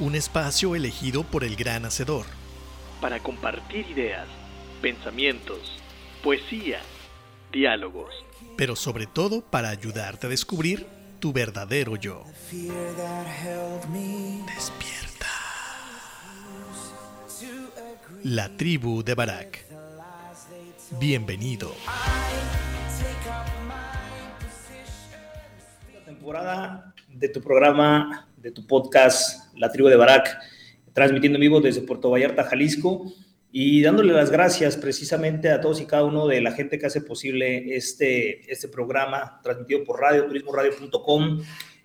un espacio elegido por el gran hacedor. Para compartir ideas, pensamientos, poesía, diálogos. Pero sobre todo para ayudarte a descubrir tu verdadero yo. Despierta. La tribu de Barak. Bienvenido. temporada de tu programa, de tu podcast, La Tribu de Barak, transmitiendo en vivo desde Puerto Vallarta, Jalisco, y dándole las gracias precisamente a todos y cada uno de la gente que hace posible este, este programa, transmitido por radio, turismoradio.com,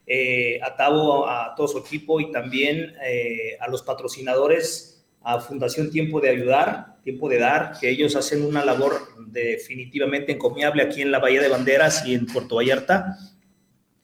eh, a Tavo, a todo su equipo y también eh, a los patrocinadores, a Fundación Tiempo de Ayudar, Tiempo de Dar, que ellos hacen una labor definitivamente encomiable aquí en la Bahía de Banderas y en Puerto Vallarta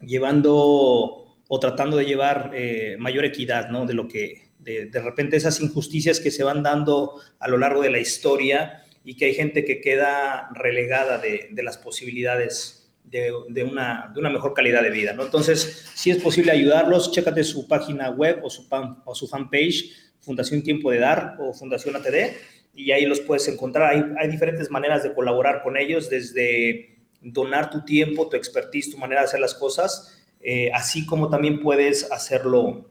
llevando o tratando de llevar eh, mayor equidad, ¿no? De lo que, de, de, repente esas injusticias que se van dando a lo largo de la historia y que hay gente que queda relegada de, de las posibilidades de, una, de una mejor calidad de vida, ¿no? Entonces, si es posible ayudarlos, chécate su página web o su, pan, o su fanpage, Fundación Tiempo de Dar o Fundación ATD, y ahí los puedes encontrar. Hay, hay diferentes maneras de colaborar con ellos, desde donar tu tiempo, tu expertise, tu manera de hacer las cosas, eh, así como también puedes hacerlo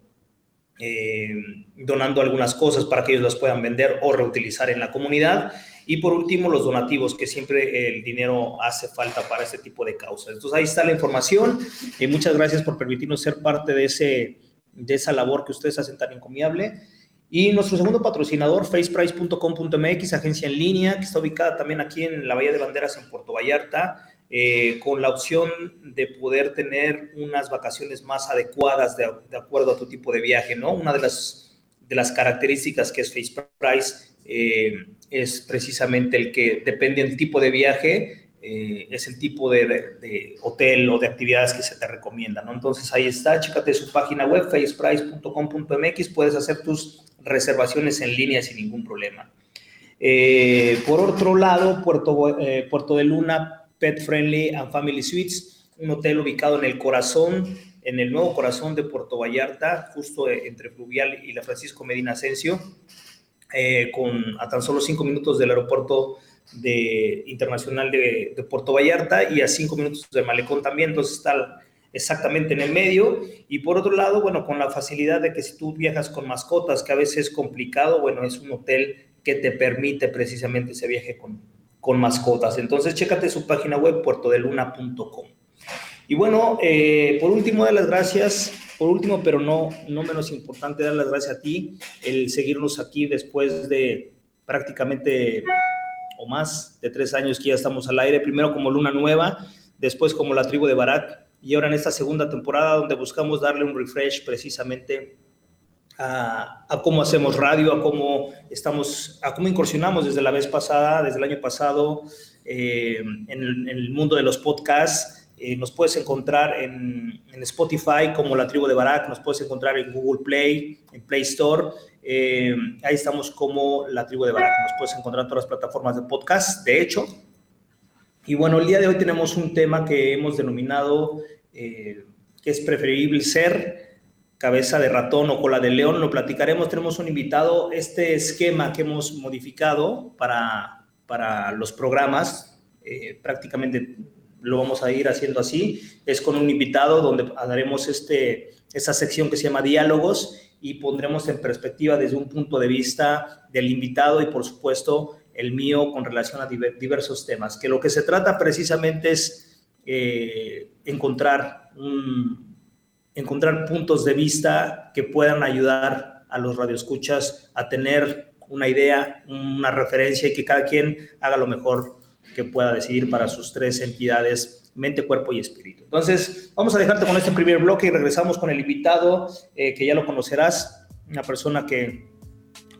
eh, donando algunas cosas para que ellos las puedan vender o reutilizar en la comunidad. Y por último, los donativos, que siempre el dinero hace falta para este tipo de causas. Entonces ahí está la información y muchas gracias por permitirnos ser parte de, ese, de esa labor que ustedes hacen tan encomiable. Y nuestro segundo patrocinador, faceprice.com.mx, agencia en línea, que está ubicada también aquí en la Bahía de Banderas, en Puerto Vallarta eh, con la opción de poder tener unas vacaciones más adecuadas de, acuerdo a tu tipo de viaje, ¿no? Una de las, de las características que es Face Price eh, es precisamente el que depende del tipo de viaje, eh, es el tipo de, hotel o de actividades que se te recomiendan, ¿no? Entonces ahí está, chécate su página web, faceprice.com.mx, puedes hacer tus reservaciones en línea sin ningún problema. Por otro lado, Puerto, Puerto de Luna Pet Friendly and Family Suites, un hotel ubicado en el corazón, en el nuevo corazón de Puerto Vallarta, justo entre Fluvial y la Francisco Medina Asensio, eh, con a tan solo cinco minutos del aeropuerto internacional de, de, Puerto Vallarta y a cinco minutos de Malecón también, entonces está exactamente en el medio. Y por otro lado, bueno, con la facilidad de que si tú viajas con mascotas, que a veces es complicado, bueno, es un hotel que te permite precisamente ese viaje con, con mascotas. Entonces, chécate su página web, puertodeluna.com. Y bueno, eh, por último, dar las gracias, por último, pero no, no menos importante, dar las gracias a ti, el seguirnos aquí después de prácticamente o más de tres años que ya estamos al aire, primero como Luna Nueva, después como la tribu de Barak, y ahora en esta segunda temporada donde buscamos darle un refresh precisamente a, a, cómo hacemos radio, a cómo estamos, a cómo incursionamos desde la vez pasada, desde el año pasado, eh, en, el, en, el, mundo de los podcasts. Eh, nos puedes encontrar en, en, Spotify como La Tribu de Barak, nos puedes encontrar en Google Play, en Play Store. Eh, ahí estamos como La Tribu de Barak. Nos puedes encontrar en todas las plataformas de podcast, de hecho. Y bueno, el día de hoy tenemos un tema que hemos denominado que es preferible ser cabeza de ratón o cola de león, lo platicaremos. Tenemos un invitado, este esquema que hemos modificado para, para los programas, eh, prácticamente lo vamos a ir haciendo así, es con un invitado donde haremos este, esta sección que se llama diálogos y pondremos en perspectiva desde un punto de vista del invitado y por supuesto el mío con relación a diversos temas, que lo que se trata precisamente es eh, encontrar un, encontrar puntos de vista que puedan ayudar a los radioescuchas a tener una idea, una referencia y que cada quien haga lo mejor que pueda decidir para sus tres entidades, mente, cuerpo y espíritu. Entonces, vamos a dejarte con este primer bloque y regresamos con el invitado, eh, que ya lo conocerás, una persona que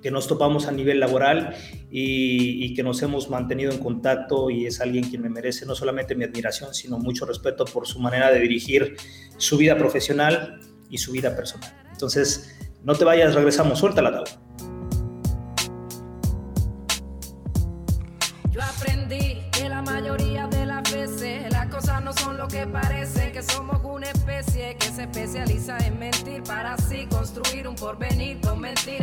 que nos topamos a nivel laboral y, y, que nos hemos mantenido en contacto y es alguien quien me merece no solamente mi admiración, sino mucho respeto por su manera de dirigir su vida profesional y su vida personal. Entonces, no te vayas, regresamos, suelta la tabla. Yo aprendí que la mayoría de las veces las cosas no son lo que parece, que somos una especie que se especializa en mentir para así construir un porvenir con mentiras.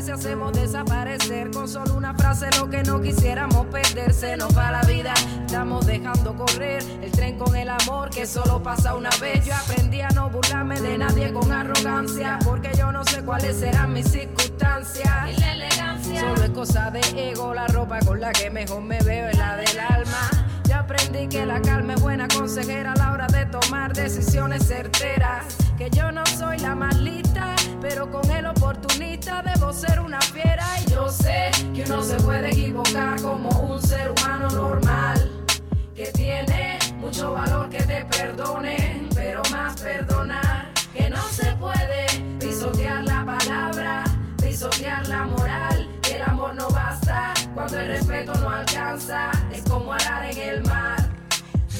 Veces hacemos desaparecer con solo una frase lo que no quisiéramos perderse. Nos va la vida, estamos dejando correr el tren con el amor que solo pasa una vez. Yo aprendí a no burlarme de nadie con arrogancia, porque yo no sé cuáles serán mis circunstancias. Y la elegancia solo es cosa de ego, la ropa con la que mejor me veo es la del alma. Yo aprendí que la calma es buena consejera a la hora de tomar decisiones certeras. Que yo no soy la más lista, pero con el oportunista debo ser una fiera. Y yo sé que uno se puede equivocar como un ser humano normal. Que tiene mucho valor que te perdone, pero más perdonar. Que no se puede pisotear la palabra, pisotear la moral. Que el amor no basta cuando el respeto no alcanza. Es como arar en el mar.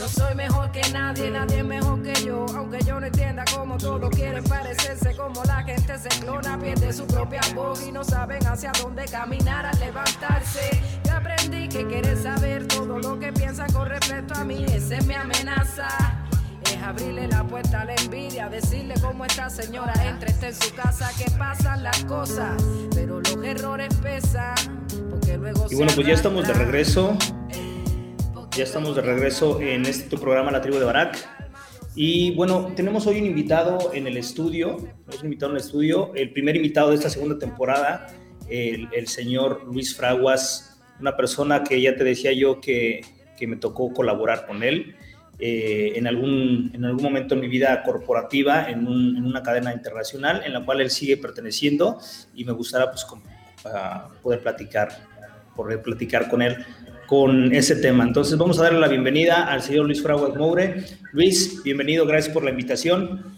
No soy mejor que nadie, nadie es mejor que yo. Aunque yo no entienda cómo todos quieren parecerse, como la gente se clona, pierde su propia voz y no saben hacia dónde caminar al levantarse. Yo aprendí que querer saber todo lo que piensan con respecto a mí, esa es mi amenaza. Es abrirle la puerta a la envidia, decirle cómo esta señora entra, está en su casa, que pasan las cosas, pero los errores pesan, porque luego Y bueno, pues ya estamos de regreso. Ya estamos de regreso en este tu programa La Tribu de Barak. Y bueno, tenemos hoy un invitado en el estudio, un invitado en el estudio, el primer invitado de esta segunda temporada, el, el señor Luis Fraguas, una persona que ya te decía yo que, que me tocó colaborar con él eh, en, algún, en algún momento en mi vida corporativa, en, un, en, una cadena internacional en la cual él sigue perteneciendo y me gustaría pues, con, uh, poder platicar, poder platicar con él con ese tema. Entonces vamos a darle la bienvenida al señor Luis Fraguas Moure. Luis, bienvenido, gracias por la invitación.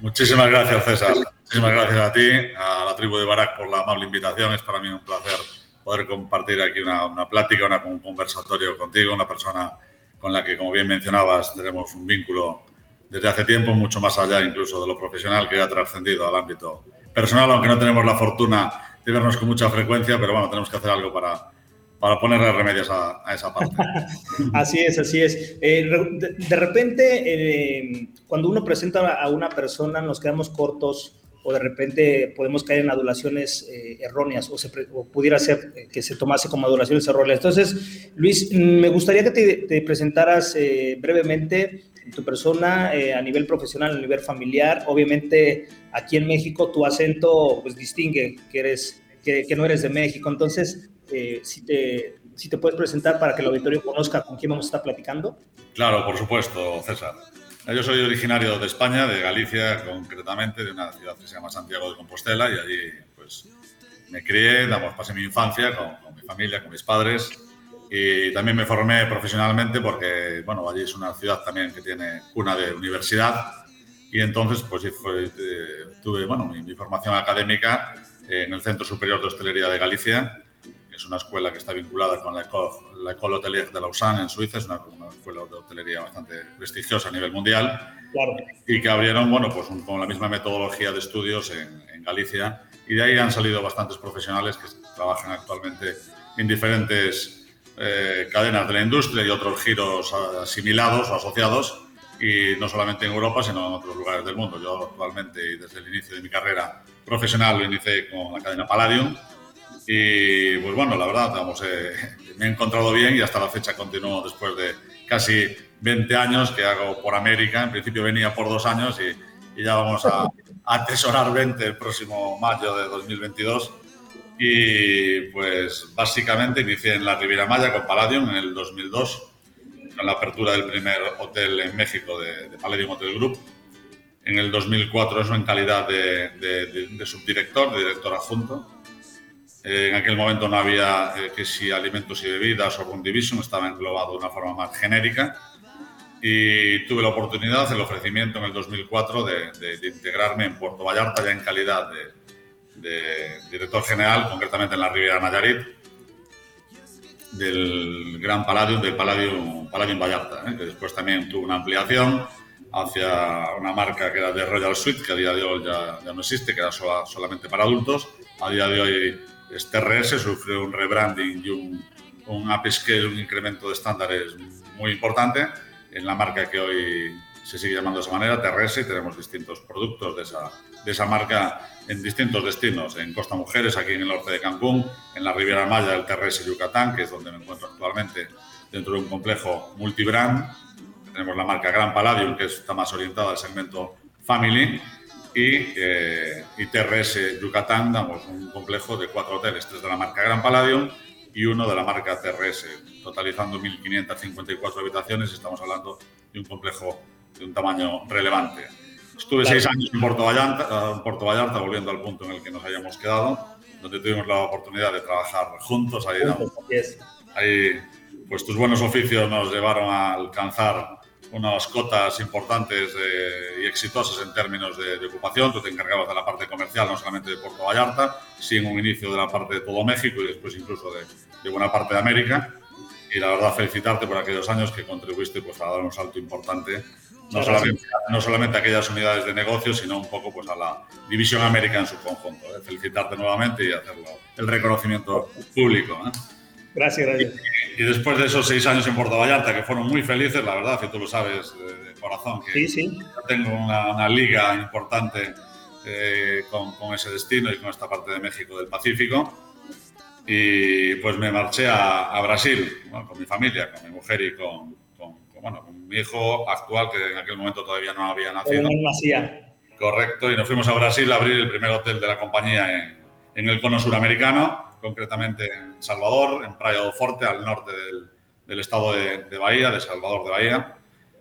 Muchísimas gracias, César. Muchísimas gracias a ti, a la tribu de Barak por la amable invitación. Es para mí un placer poder compartir aquí una, plática, una, un conversatorio contigo, una persona con la que, como bien mencionabas, tenemos un vínculo desde hace tiempo, mucho más allá incluso de lo profesional que ha trascendido al ámbito personal, aunque no tenemos la fortuna de vernos con mucha frecuencia, pero bueno, tenemos que hacer algo para, para ponerle remedios a, a esa parte. así es, así es. Eh, de, de, repente, eh, cuando uno presenta a una persona, nos quedamos cortos o de repente podemos caer en adulaciones eh, erróneas o, se, o, pudiera ser que se tomase como adulaciones erróneas. Entonces, Luis, me gustaría que te, te presentaras eh, brevemente tu persona eh, a nivel profesional, a nivel familiar. Obviamente, aquí en México tu acento pues distingue que, eres, que, que no eres de México. Entonces, eh, si, te, si te puedes presentar para que el auditorio conozca con quién vamos a estar platicando. Claro, por supuesto, César. Yo soy originario de España, de Galicia concretamente, de una ciudad que se llama Santiago de Compostela y allí pues me crié, damos, pasé mi infancia con, con, mi familia, con mis padres y también me formé profesionalmente porque, bueno, allí es una ciudad también que tiene cuna de universidad y entonces pues fue, eh, tuve, bueno, mi, mi, formación académica en el Centro Superior de Hostelería de Galicia es una escuela que está vinculada con la École, la École Hotelier de Lausanne en Suiza, es una, una, escuela de hostelería bastante prestigiosa a nivel mundial, claro. y que abrieron, bueno, pues un, con la misma metodología de estudios en, en, Galicia, y de ahí han salido bastantes profesionales que trabajan actualmente en diferentes eh, cadenas de la industria y otros giros asimilados o asociados, y no solamente en Europa, sino en otros lugares del mundo. Yo actualmente, y desde el inicio de mi carrera profesional, lo inicié con la cadena Palladium, y pues bueno, la verdad, vamos, eh, me he encontrado bien y hasta la fecha continúo después de casi 20 años que hago por América. En principio venía por dos años y, y ya vamos a, a, atesorar 20 el próximo mayo de 2022. Y pues básicamente inicié en la Riviera Maya con Palladium en el 2002, con la apertura del primer hotel en México de, de Palladium Hotel Group. En el 2004 eso en calidad de, de, de subdirector, de director adjunto eh, en aquel momento no había eh, que si alimentos y bebidas o Room Division, estaba englobado de una forma más genérica. Y tuve la oportunidad, el ofrecimiento en el 2004 de, de, de integrarme en Puerto Vallarta ya en calidad de, director general, concretamente en la Riviera Nayarit, del Gran Palladium, del Palladium, Palladium Vallarta, ¿eh? que después también tuvo una ampliación hacia una marca que era de Royal Suite, que a día de hoy ya, ya no existe, que era sola, solamente para adultos. A día de hoy RS sufrió un rebranding y un, un upscale, un incremento de estándares muy importante en la marca que hoy se sigue llamando de esa manera, TRS, y tenemos distintos productos de esa, esa marca en distintos destinos, en Costa Mujeres, aquí en el norte de Cancún, en la Riviera Maya, el Terres y Yucatán, que es donde me encuentro actualmente, dentro de un complejo multibrand. Tenemos la marca Gran Palladium, que está más orientada al segmento family, y, eh, Yucatán, damos un complejo de cuatro hoteles, tres de la marca Gran Palladium y uno de la marca TRS, totalizando 1.554 habitaciones. Estamos hablando de un complejo de un tamaño relevante. Estuve seis años en Puerto Vallarta, en Puerto Vallarta, volviendo al punto en el que nos hayamos quedado, donde tuvimos la oportunidad de trabajar juntos. Ahí, ahí pues tus buenos oficios nos llevaron a alcanzar unas cotas importantes y exitosas en términos de, ocupación. Tú te encargabas de la parte comercial, no solamente de Puerto Vallarta, sino un inicio de la parte de todo México y después incluso de, de, buena parte de América. Y la verdad, felicitarte por aquellos años que contribuiste pues, a dar un salto importante, no solamente, no solamente a aquellas unidades de negocio, sino un poco pues, a la División América en su conjunto. ¿eh? Felicitarte nuevamente y hacerlo el reconocimiento público. ¿eh? Gracias, gracias. Y, después de esos seis años en Puerto Vallarta, que fueron muy felices, la verdad, que tú lo sabes de, corazón, que sí, sí. tengo una, liga importante eh, con, con, ese destino y con esta parte de México del Pacífico. Y pues me marché a, a Brasil con mi familia, con mi mujer y con, con, bueno, con mi hijo actual, que en aquel momento todavía no había nacido. Correcto, y nos fuimos a Brasil a abrir el primer hotel de la compañía en, en el cono suramericano concretamente en Salvador, en Praia do Forte, al norte del, del estado de, de, Bahía, de Salvador de Bahía.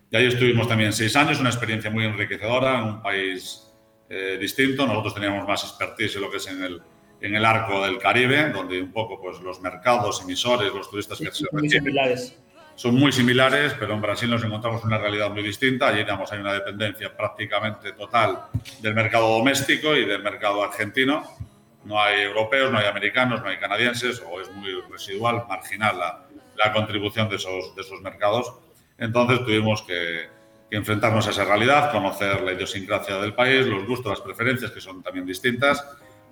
Y ahí estuvimos también seis años, una experiencia muy enriquecedora en un país eh, distinto. Nosotros teníamos más expertise en lo que es en el, en el arco del Caribe, donde un poco pues, los mercados emisores, los turistas sí, que se muy similares. son muy similares, pero en Brasil nos encontramos una realidad muy distinta. Allí digamos, hay una dependencia prácticamente total del mercado doméstico y del mercado argentino no hay europeos, no hay americanos, no hay canadienses, o es muy residual, marginal la, la contribución de esos, de esos mercados. Entonces tuvimos que, enfrentarnos a esa realidad, conocer la idiosincrasia del país, los gustos, las preferencias, que son también distintas,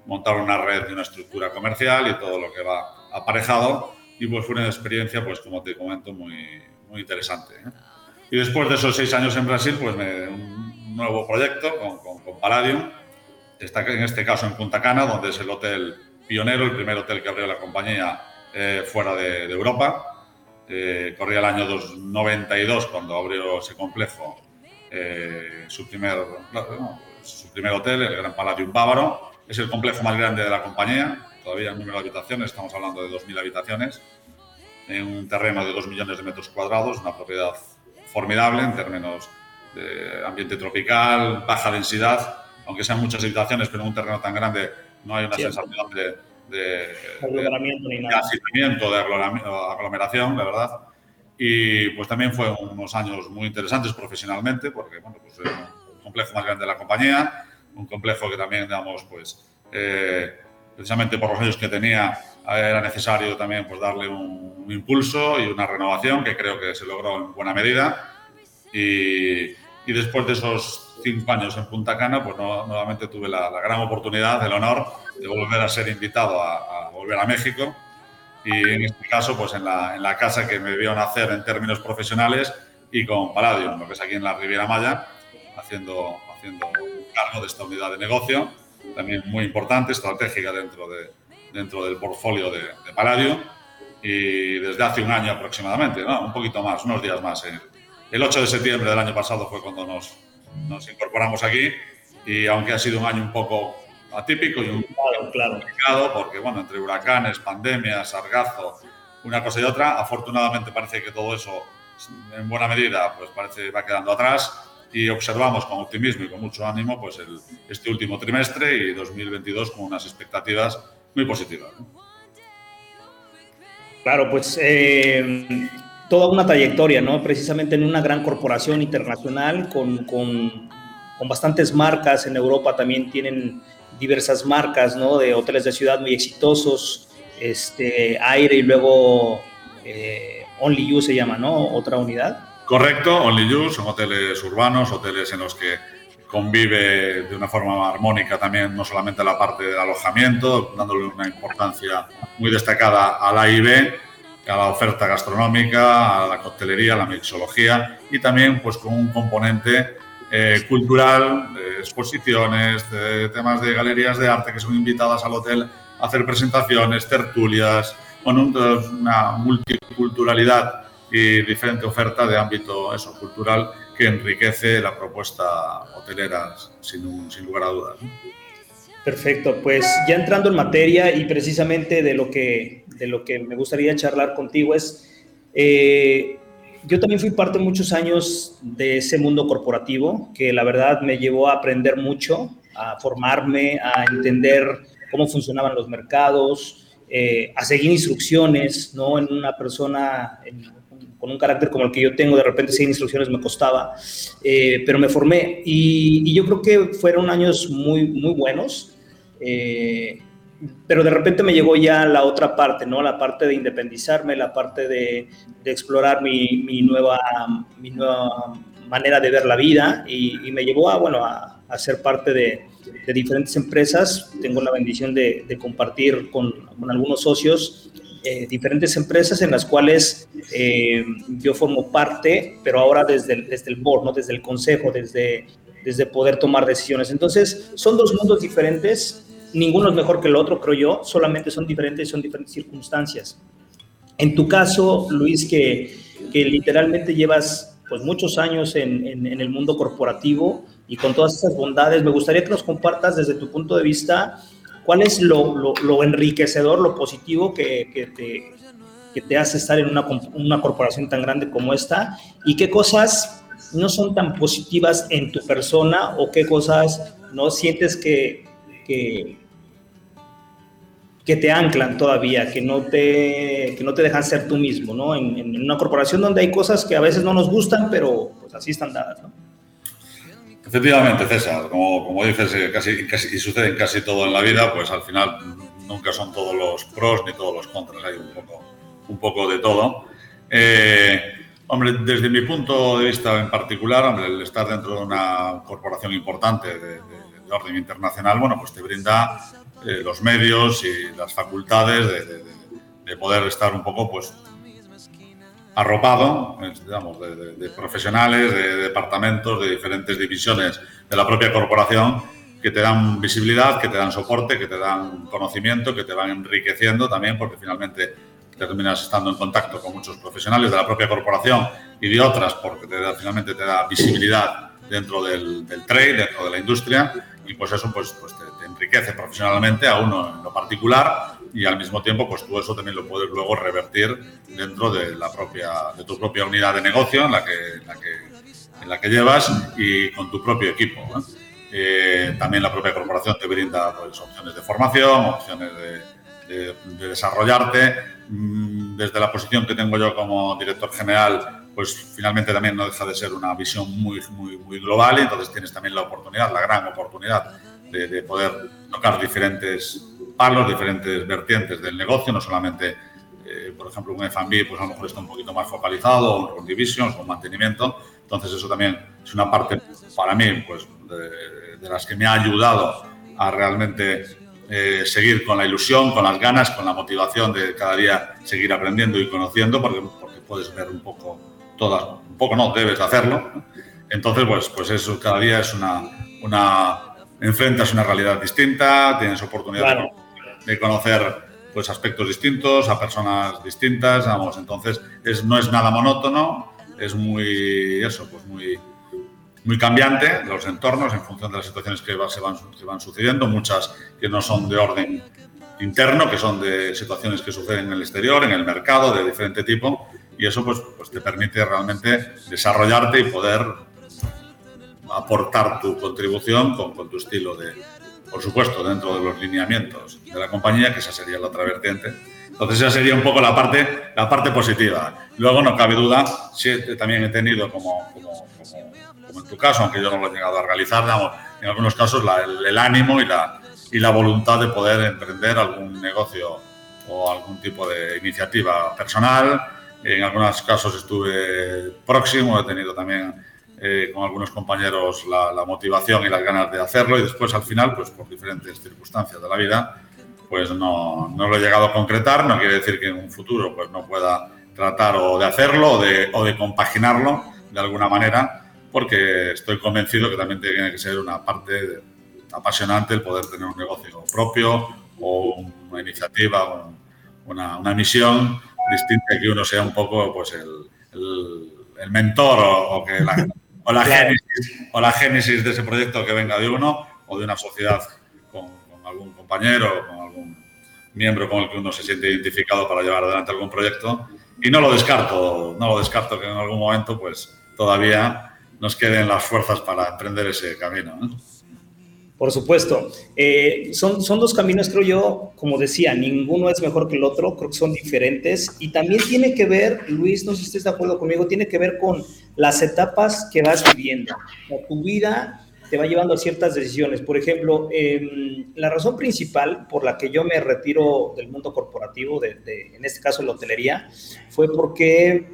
montar una red y una estructura comercial y todo lo que va aparejado. Y pues fue una experiencia, pues como te comento, muy, muy interesante. ¿eh? Y después de esos seis años en Brasil, pues me, un nuevo proyecto con, con, con Palladium, está en este caso en Punta Cana, donde es el hotel pionero, el primer hotel que abrió la compañía eh, fuera de, de Europa. Eh, corría el año 92 cuando abrió ese complejo eh, su, primer, no, su primer hotel, el Gran Palladium Bávaro. Es el complejo más grande de la compañía, todavía en número de habitaciones, estamos hablando de 2.000 habitaciones, en un terreno de 2 millones de metros cuadrados, una propiedad formidable en términos de ambiente tropical, baja densidad, aunque sean muchas habitaciones, pero en un terreno tan grande no hay una sí, sensación de, de, aglomeramiento de, ni asentamiento, de aglomeración, la verdad. Y pues también fue unos años muy interesantes profesionalmente, porque bueno, pues es un complejo más grande de la compañía, un complejo que también, digamos, pues eh, precisamente por los años que tenía, era necesario también pues darle un, un, impulso y una renovación que creo que se logró en buena medida. Y, y después de esos cinco años en Punta Cana, pues no, nuevamente tuve la, la, gran oportunidad, el honor de volver a ser invitado a, a, volver a México y en este caso pues en la, en la casa que me vio nacer en términos profesionales y con Palladium, lo que es aquí en la Riviera Maya, haciendo, haciendo cargo de esta unidad de negocio, también muy importante, estratégica dentro, de, dentro del portfolio de, de y desde hace un año aproximadamente, ¿no? un poquito más, unos días más. ¿eh? El 8 de septiembre del año pasado fue cuando nos, nos incorporamos aquí y aunque ha sido un año un poco atípico y un claro, claro. complicado, porque bueno, entre huracanes, pandemias, sargazo, una cosa y otra, afortunadamente parece que todo eso en buena medida pues parece va quedando atrás y observamos con optimismo y con mucho ánimo pues el, este último trimestre y 2022 con unas expectativas muy positivas. Claro, pues eh, toda una trayectoria, ¿no? Precisamente en una gran corporación internacional con, con, con, bastantes marcas. En Europa también tienen diversas marcas, ¿no? De hoteles de ciudad muy exitosos, este, Aire y luego eh, Only You se llama, ¿no? Otra unidad. Correcto, Only You son hoteles urbanos, hoteles en los que convive de una forma armónica también no solamente la parte del alojamiento, dándole una importancia muy destacada al A a la oferta gastronómica, a la coctelería, a la mixología y también pues con un componente eh, cultural, de exposiciones, de temas de galerías de arte que son invitadas al hotel a hacer presentaciones, tertulias, con una multiculturalidad y diferente oferta de ámbito eso, cultural que enriquece la propuesta hotelera sin lugar a dudas. Perfecto, pues ya entrando en materia y precisamente de lo que, de lo que me gustaría charlar contigo es, eh, yo también fui parte muchos años de ese mundo corporativo que la verdad me llevó a aprender mucho, a formarme, a entender cómo funcionaban los mercados, eh, a seguir instrucciones, ¿no? En una persona con un carácter como el que yo tengo, de repente seguir instrucciones me costaba, eh, pero me formé y, yo creo que fueron años muy, muy buenos. Eh, pero de repente me llegó ya la otra parte, ¿no? La parte de independizarme, la parte de, explorar mi, mi, nueva, mi nueva manera de ver la vida y, me llevó a, bueno, a, a ser parte de, de, diferentes empresas. Tengo la bendición de, de compartir con, con, algunos socios eh, diferentes empresas en las cuales eh, yo formo parte, pero ahora desde el, desde el board, ¿no? Desde el consejo, desde, desde poder tomar decisiones. Entonces, son dos mundos diferentes ninguno es mejor que el otro, creo yo, solamente son diferentes, son diferentes circunstancias. En tu caso, Luis, que, que literalmente llevas pues muchos años en, en, el mundo corporativo y con todas esas bondades, me gustaría que nos compartas desde tu punto de vista cuál es lo, lo, enriquecedor, lo positivo que, que, te, que te hace estar en una, una corporación tan grande como esta y qué cosas no son tan positivas en tu persona o qué cosas no sientes que, que, que te anclan todavía, que no te, que no te dejan ser tú mismo, ¿no? En, una corporación donde hay cosas que a veces no nos gustan, pero pues así están dadas, ¿no? Efectivamente, César, como, como dices, eh, casi, casi, y sucede casi todo en la vida, pues al final nunca son todos los pros ni todos los contras, hay un poco, un poco de todo. Eh, hombre, desde mi punto de vista en particular, hombre, el estar dentro de una corporación importante de, de, de orden internacional, bueno, pues te brinda eh, los medios y las facultades de, de, de, poder estar un poco, pues, arropado, eh, digamos, de, profesionales, de departamentos, de diferentes divisiones de la propia corporación que te dan visibilidad, que te dan soporte, que te dan conocimiento, que te van enriqueciendo también, porque finalmente terminas estando en contacto con muchos profesionales de la propia corporación y de otras, porque te da, finalmente te da visibilidad dentro del, del trade, dentro de la industria, y pues eso pues, pues te, te, enriquece profesionalmente a uno en lo particular y al mismo tiempo pues tú eso también lo puedes luego revertir dentro de la propia de tu propia unidad de negocio en la que, en la que, en la que llevas y con tu propio equipo. Eh, también la propia corporación te brinda pues, opciones de formación, opciones de, de, de desarrollarte. Mm, desde la posición que tengo yo como director general, pues finalmente también no deja de ser una visión muy, muy, muy global y entonces tienes también la oportunidad, la gran oportunidad de, de poder tocar diferentes palos, diferentes vertientes del negocio, no solamente, eh, por ejemplo, un F&B, pues a lo mejor está un poquito más focalizado, un divisions, con mantenimiento, entonces eso también es una parte para mí, pues de, de las que me ha ayudado a realmente eh, seguir con la ilusión, con las ganas, con la motivación de cada día seguir aprendiendo y conociendo, porque, porque puedes ver un poco todas, un poco no, debes hacerlo. Entonces, pues, pues eso cada día es una, una, enfrentas una realidad distinta, tienes oportunidad claro. Conocer pues aspectos distintos, a personas distintas, vamos, entonces es, no es nada monótono, es muy, eso, pues muy, muy cambiante los entornos en función de las situaciones que se, van, se van sucediendo, muchas que no son de orden interno, que son de situaciones que suceden en el exterior, en el mercado, de diferente tipo, y eso pues, pues te permite realmente desarrollarte y poder aportar tu contribución con, con, tu estilo de, por supuesto, dentro de los lineamientos de la compañía, que esa sería la otra vertiente. Entonces esa sería un poco la parte, la parte positiva. Luego no cabe duda, sí, también he tenido como, como, como, como, en tu caso, aunque yo no lo he llegado a realizar, digamos, en algunos casos la, el, el ánimo y la, y la voluntad de poder emprender algún negocio o algún tipo de iniciativa personal, en algunos casos estuve próximo, he tenido también eh, con algunos compañeros la, la, motivación y las ganas de hacerlo y después al final, pues por diferentes circunstancias de la vida, pues no, no lo he llegado a concretar. No quiere decir que en un futuro pues no pueda tratar o de hacerlo o de, o de compaginarlo de alguna manera, porque estoy convencido que también tiene que ser una parte apasionante el poder tener un negocio propio o una iniciativa, una, una, misión distinta que uno sea un poco pues el, el, mentor o, que la, o, la génesis, o la génesis de ese proyecto que venga de uno o de una sociedad con, con algún compañero o con algún miembro con el que uno se siente identificado para llevar adelante algún proyecto. Y no lo descarto, no lo descarto que en algún momento pues todavía nos queden las fuerzas para emprender ese camino. Por supuesto. Eh, son, son dos caminos, creo yo, como decía, ninguno es mejor que el otro, creo que son diferentes. Y también tiene que ver, Luis, no sé si estés de acuerdo conmigo, tiene que ver con las etapas que vas viviendo. tu vida te va llevando a ciertas decisiones. Por ejemplo, em, la razón principal por la que yo me retiro del mundo corporativo, de, en este caso la hotelería, fue porque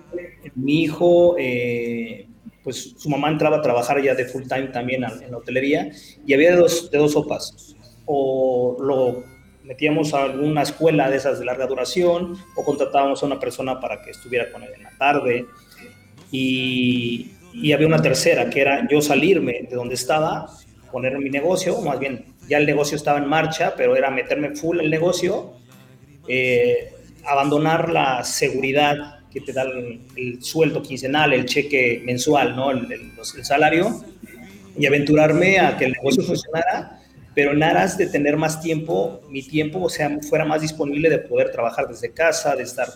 mi hijo... Eh, pues su mamá entraba a trabajar ya de full time también en la hotelería y había de dos, de dos sopas. O lo metíamos a alguna escuela de esas de larga duración o contratábamos a una persona para que estuviera con él en la tarde. Y, y había una tercera, que era yo salirme de donde estaba, poner mi negocio, más bien ya el negocio estaba en marcha, pero era meterme full el negocio, eh, abandonar la seguridad que te da el, sueldo quincenal, el cheque mensual, ¿no? El, el, salario, y aventurarme a que el negocio funcionara, pero en aras de tener más tiempo, mi tiempo, o sea, fuera más disponible de poder trabajar desde casa, de estar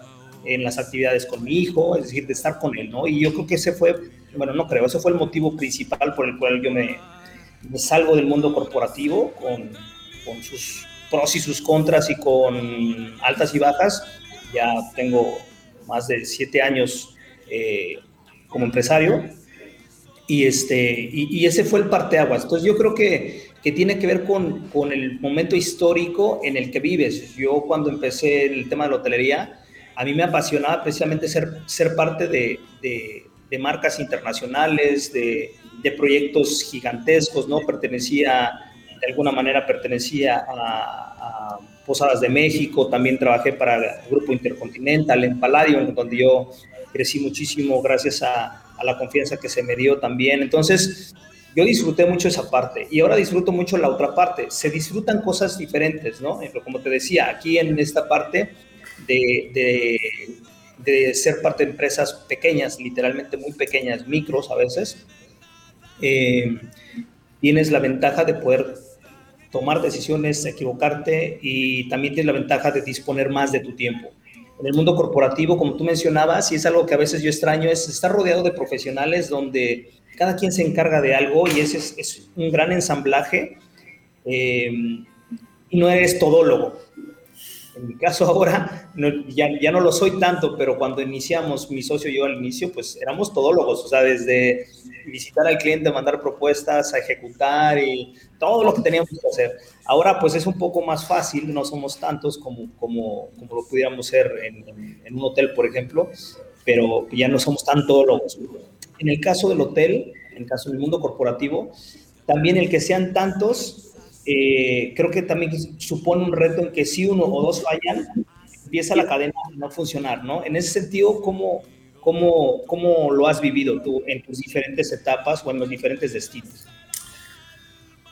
en las actividades con mi hijo, es decir, de estar con él, ¿no? Y yo creo que ese fue, bueno, no creo, ese fue el motivo principal por el cual yo me, me salgo del mundo corporativo con, con sus pros y sus contras y con altas y bajas. Ya tengo más de siete años eh, como empresario. Y, este, y, ese fue el parteaguas. Entonces yo creo que, que tiene que ver con, con, el momento histórico en el que vives. Yo cuando empecé el tema de la hotelería, a mí me apasionaba precisamente ser, ser parte de, de, marcas internacionales, de, de, proyectos gigantescos, ¿no? Pertenecía, de alguna manera pertenecía a, Posadas de México, también trabajé para el Grupo Intercontinental en Palladium, donde yo crecí muchísimo gracias a, la confianza que se me dio también. Entonces, yo disfruté mucho esa parte y ahora disfruto mucho la otra parte. Se disfrutan cosas diferentes, ¿no? Como te decía, aquí en esta parte de, de, ser parte de empresas pequeñas, literalmente muy pequeñas, micros a veces, eh, tienes la ventaja de poder tomar decisiones, equivocarte y también tienes la ventaja de disponer más de tu tiempo. En el mundo corporativo, como tú mencionabas, y es algo que a veces yo extraño, es estar rodeado de profesionales donde cada quien se encarga de algo y ese es, un gran ensamblaje eh, y no eres todólogo. En mi caso ahora ya, ya, no lo soy tanto, pero cuando iniciamos, mi socio y yo al inicio, pues éramos todólogos, o sea, desde visitar al cliente, mandar propuestas, a ejecutar y todo lo que teníamos que hacer. Ahora pues es un poco más fácil, no somos tantos como, como, como lo pudiéramos ser en, en, un hotel, por ejemplo, pero ya no somos tan todólogos. En el caso del hotel, en el caso del mundo corporativo, también el que sean tantos eh, creo que también supone un reto en que si uno o dos fallan, empieza la cadena a no funcionar, ¿no? En ese sentido, ¿cómo, cómo, cómo lo has vivido tú en tus diferentes etapas o en los diferentes destinos?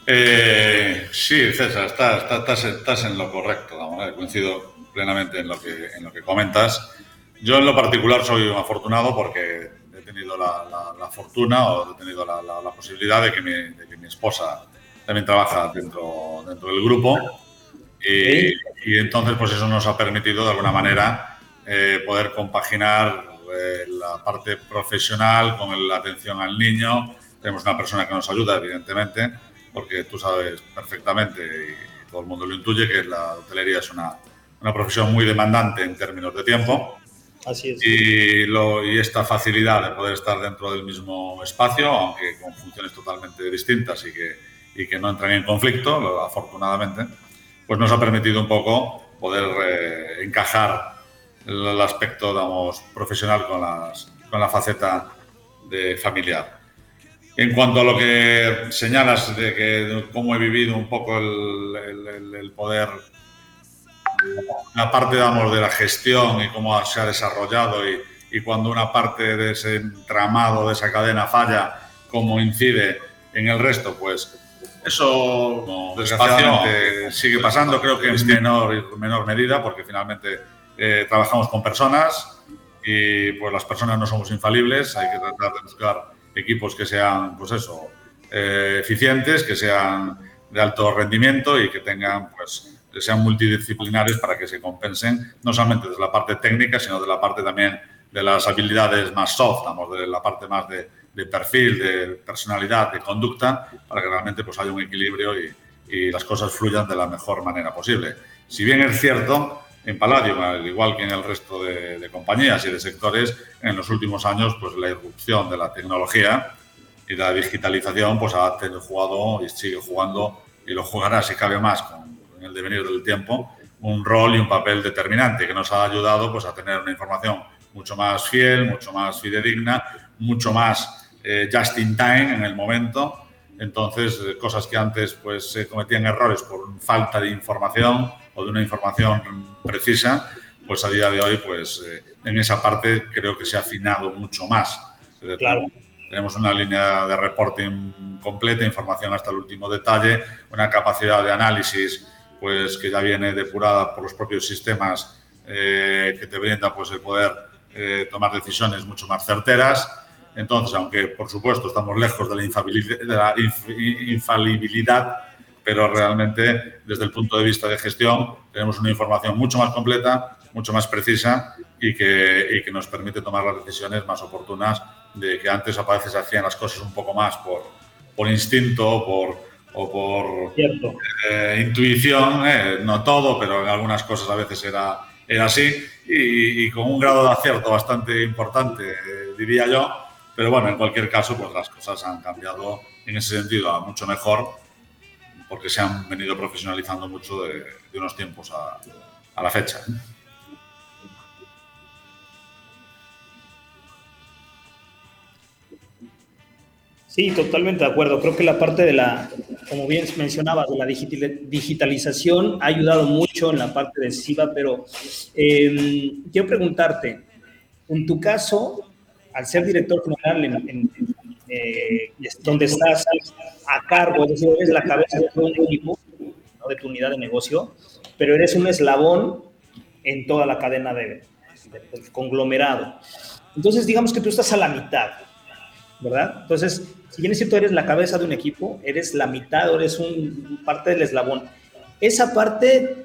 Eh, sí, César, estás, estás, en lo correcto, coincido plenamente en lo, que, en lo que comentas. Yo en lo particular soy un afortunado porque he tenido la, fortuna o he tenido la, posibilidad de que mi, de que mi esposa también trabaja dentro, dentro del grupo. Y, y, entonces, pues eso nos ha permitido de alguna manera eh, poder compaginar eh, la parte profesional con la atención al niño. Tenemos una persona que nos ayuda, evidentemente, porque tú sabes perfectamente y todo el mundo lo intuye que la hotelería es una, una profesión muy demandante en términos de tiempo. Así es. Y, lo, y, esta facilidad de poder estar dentro del mismo espacio, aunque con funciones totalmente distintas y que y que no entran en conflicto, afortunadamente, pues nos ha permitido un poco poder eh, encajar el, aspecto, digamos, profesional con, las, con la faceta de familiar. En cuanto a lo que señalas de que cómo he vivido un poco el, el, poder, la parte, digamos, de la gestión y cómo se ha desarrollado y, y cuando una parte de ese entramado, de esa cadena falla, cómo incide en el resto, pues eso desgraciadamente sigue pasando, creo que en menor, menor medida, porque finalmente eh, trabajamos con personas y pues las personas no somos infalibles, hay que tratar de buscar equipos que sean, pues eso, eh, eficientes, que sean de alto rendimiento y que tengan, pues, que sean multidisciplinares para que se compensen no solamente de la parte técnica, sino de la parte también de las habilidades más soft, de la parte más de, perfil, de personalidad, de conducta, para que realmente pues, haya un equilibrio y, y las cosas fluyan de la mejor manera posible. Si bien es cierto, en Palladium, al igual que en el resto de, de, compañías y de sectores, en los últimos años, pues la irrupción de la tecnología y la digitalización, pues ha jugado y sigue jugando y lo jugará, si cabe más, con, en el devenir del tiempo, un rol y un papel determinante que nos ha ayudado pues, a tener una información mucho más fiel, mucho más fidedigna, mucho más eh, just in time en el momento. Entonces, eh, cosas que antes pues, se cometían errores por falta de información o de una información precisa, pues a día de hoy, pues eh, en esa parte creo que se ha afinado mucho más. Claro. Tenemos una línea de reporting completa, información hasta el último detalle, una capacidad de análisis pues que ya viene depurada por los propios sistemas que te brinda pues el poder eh, tomar decisiones mucho más certeras. Entonces, aunque por supuesto estamos lejos de la, infalibilidad, pero realmente desde el punto de vista de gestión tenemos una información mucho más completa, mucho más precisa y que, y que nos permite tomar las decisiones más oportunas de que antes a veces hacían las cosas un poco más por, por instinto por, o por eh, intuición, eh, no todo, pero en algunas cosas a veces era era así y, con un grado de acierto bastante importante, eh, diría yo. Pero bueno, en cualquier caso, pues las cosas han cambiado en ese sentido a mucho mejor porque se han venido profesionalizando mucho de, unos tiempos a, a la fecha. Sí, totalmente de acuerdo. Creo que la parte de la, como bien mencionabas, de la digitalización ha ayudado mucho en la parte decisiva, pero em, quiero preguntarte, en tu caso, al ser director general en, eh, donde estás a cargo, es decir, eres la cabeza de un equipo, de tu unidad de negocio, pero eres un eslabón en toda la cadena de, del conglomerado. Entonces, digamos que tú estás a la mitad, ¿verdad? Entonces, si bien es cierto, eres la cabeza de un equipo, eres la mitad, eres un parte del eslabón. Esa parte